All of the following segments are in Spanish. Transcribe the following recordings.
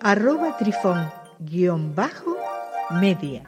arroba trifón guion bajo media.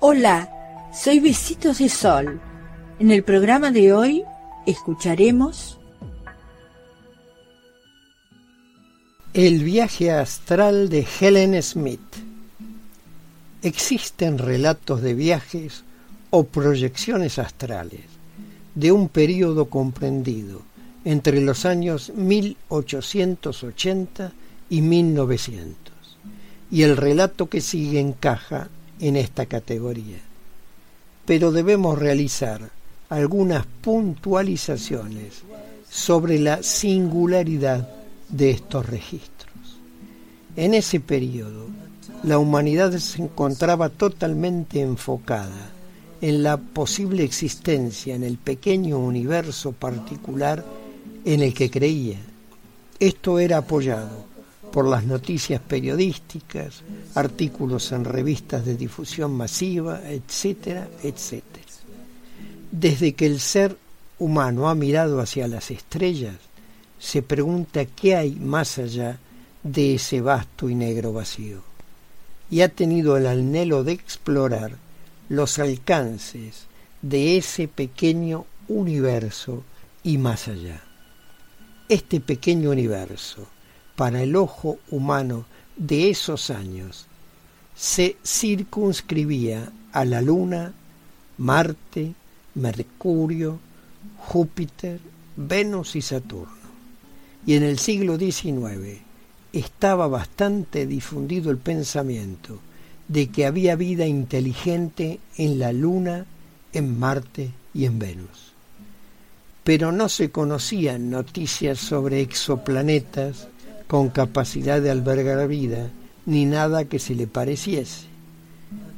Hola, soy Besitos de Sol. En el programa de hoy escucharemos El viaje astral de Helen Smith. Existen relatos de viajes o proyecciones astrales de un periodo comprendido entre los años 1880 y 1900, y el relato que sigue encaja en esta categoría. Pero debemos realizar algunas puntualizaciones sobre la singularidad de estos registros. En ese periodo, la humanidad se encontraba totalmente enfocada en la posible existencia en el pequeño universo particular en el que creía. Esto era apoyado por las noticias periodísticas, artículos en revistas de difusión masiva, etcétera, etcétera. Desde que el ser humano ha mirado hacia las estrellas, se pregunta qué hay más allá de ese vasto y negro vacío, y ha tenido el anhelo de explorar los alcances de ese pequeño universo y más allá. Este pequeño universo, para el ojo humano de esos años, se circunscribía a la Luna, Marte, Mercurio, Júpiter, Venus y Saturno. Y en el siglo XIX estaba bastante difundido el pensamiento de que había vida inteligente en la Luna, en Marte y en Venus. Pero no se conocían noticias sobre exoplanetas con capacidad de albergar vida, ni nada que se le pareciese.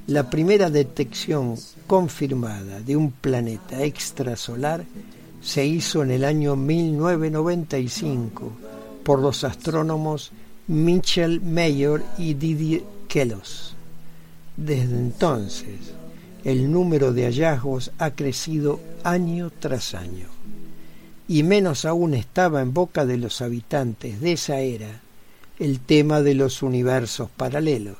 La primera detección confirmada de un planeta extrasolar se hizo en el año 1995 por los astrónomos Mitchell Mayor y Didier Queloz. Desde entonces, el número de hallazgos ha crecido año tras año, y menos aún estaba en boca de los habitantes de esa era el tema de los universos paralelos.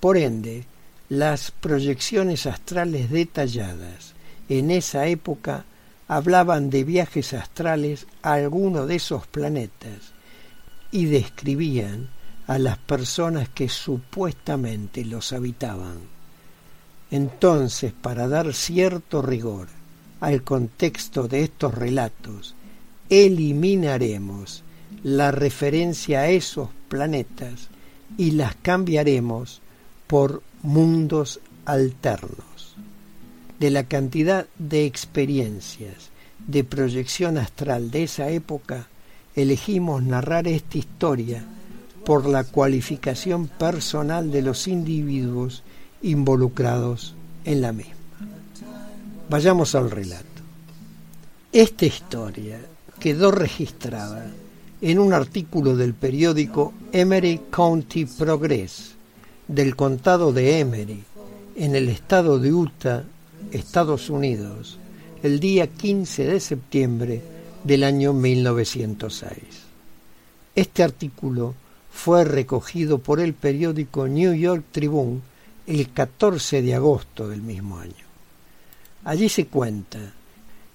Por ende, las proyecciones astrales detalladas en esa época hablaban de viajes astrales a alguno de esos planetas y describían a las personas que supuestamente los habitaban. Entonces, para dar cierto rigor al contexto de estos relatos, eliminaremos la referencia a esos planetas y las cambiaremos por mundos alternos. De la cantidad de experiencias de proyección astral de esa época, elegimos narrar esta historia por la cualificación personal de los individuos involucrados en la misma. Vayamos al relato. Esta historia quedó registrada en un artículo del periódico Emery County Progress del condado de Emery, en el estado de Utah, Estados Unidos, el día 15 de septiembre del año 1906. Este artículo fue recogido por el periódico New York Tribune el 14 de agosto del mismo año. Allí se cuenta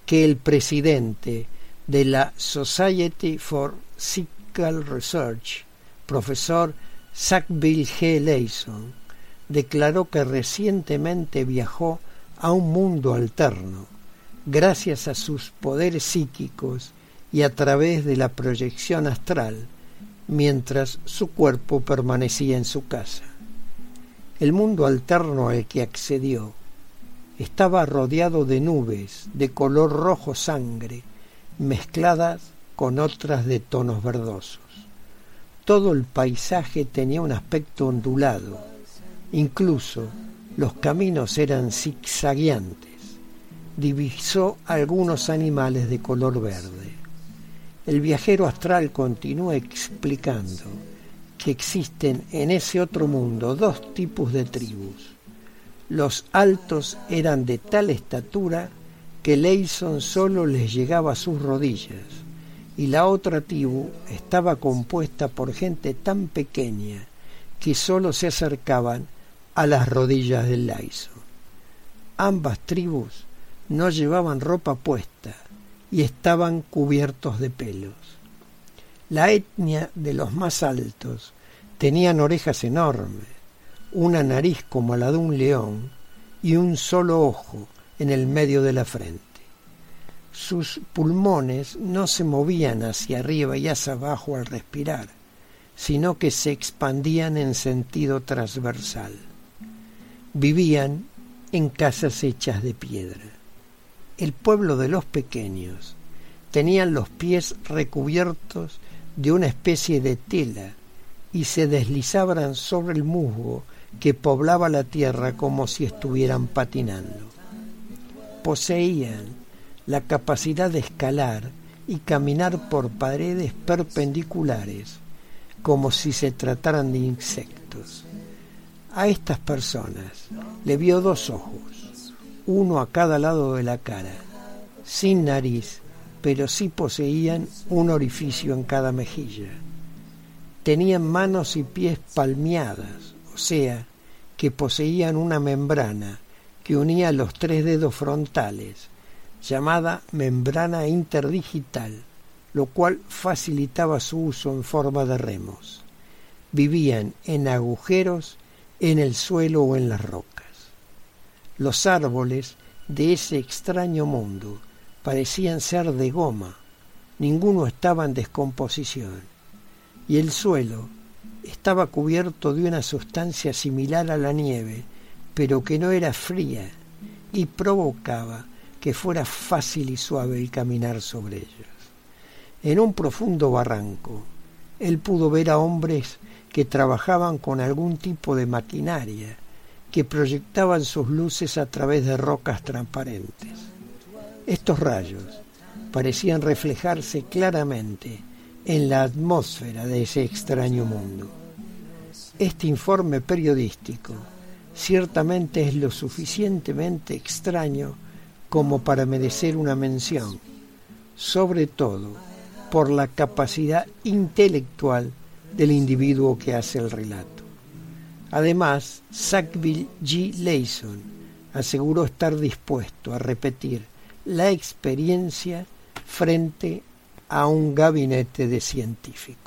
que el presidente de la Society for Psychical Research, profesor Sackville G. Layson, declaró que recientemente viajó a un mundo alterno gracias a sus poderes psíquicos y a través de la proyección astral mientras su cuerpo permanecía en su casa. El mundo alterno al que accedió estaba rodeado de nubes de color rojo sangre mezcladas con otras de tonos verdosos. Todo el paisaje tenía un aspecto ondulado, incluso los caminos eran zigzagueantes. Divisó algunos animales de color verde. El viajero astral continúa explicando que existen en ese otro mundo dos tipos de tribus. Los altos eran de tal estatura que Leison solo les llegaba a sus rodillas, y la otra tribu estaba compuesta por gente tan pequeña que solo se acercaban a las rodillas del Leison. Ambas tribus no llevaban ropa puesta y estaban cubiertos de pelos. La etnia de los más altos tenían orejas enormes, una nariz como la de un león y un solo ojo en el medio de la frente. Sus pulmones no se movían hacia arriba y hacia abajo al respirar, sino que se expandían en sentido transversal. Vivían en casas hechas de piedra. El pueblo de los pequeños tenían los pies recubiertos de una especie de tela y se deslizaban sobre el musgo que poblaba la tierra como si estuvieran patinando. Poseían la capacidad de escalar y caminar por paredes perpendiculares como si se trataran de insectos. A estas personas le vio dos ojos, uno a cada lado de la cara, sin nariz pero sí poseían un orificio en cada mejilla. Tenían manos y pies palmeadas, sea, que poseían una membrana que unía los tres dedos frontales, llamada membrana interdigital, lo cual facilitaba su uso en forma de remos. Vivían en agujeros en el suelo o en las rocas. Los árboles de ese extraño mundo parecían ser de goma, ninguno estaba en descomposición, y el suelo estaba cubierto de una sustancia similar a la nieve, pero que no era fría y provocaba que fuera fácil y suave el caminar sobre ellos. En un profundo barranco, él pudo ver a hombres que trabajaban con algún tipo de maquinaria que proyectaban sus luces a través de rocas transparentes. Estos rayos parecían reflejarse claramente en la atmósfera de ese extraño mundo. Este informe periodístico ciertamente es lo suficientemente extraño como para merecer una mención, sobre todo por la capacidad intelectual del individuo que hace el relato. Además, Sackville G. Layson aseguró estar dispuesto a repetir la experiencia frente a un gabinete de científicos.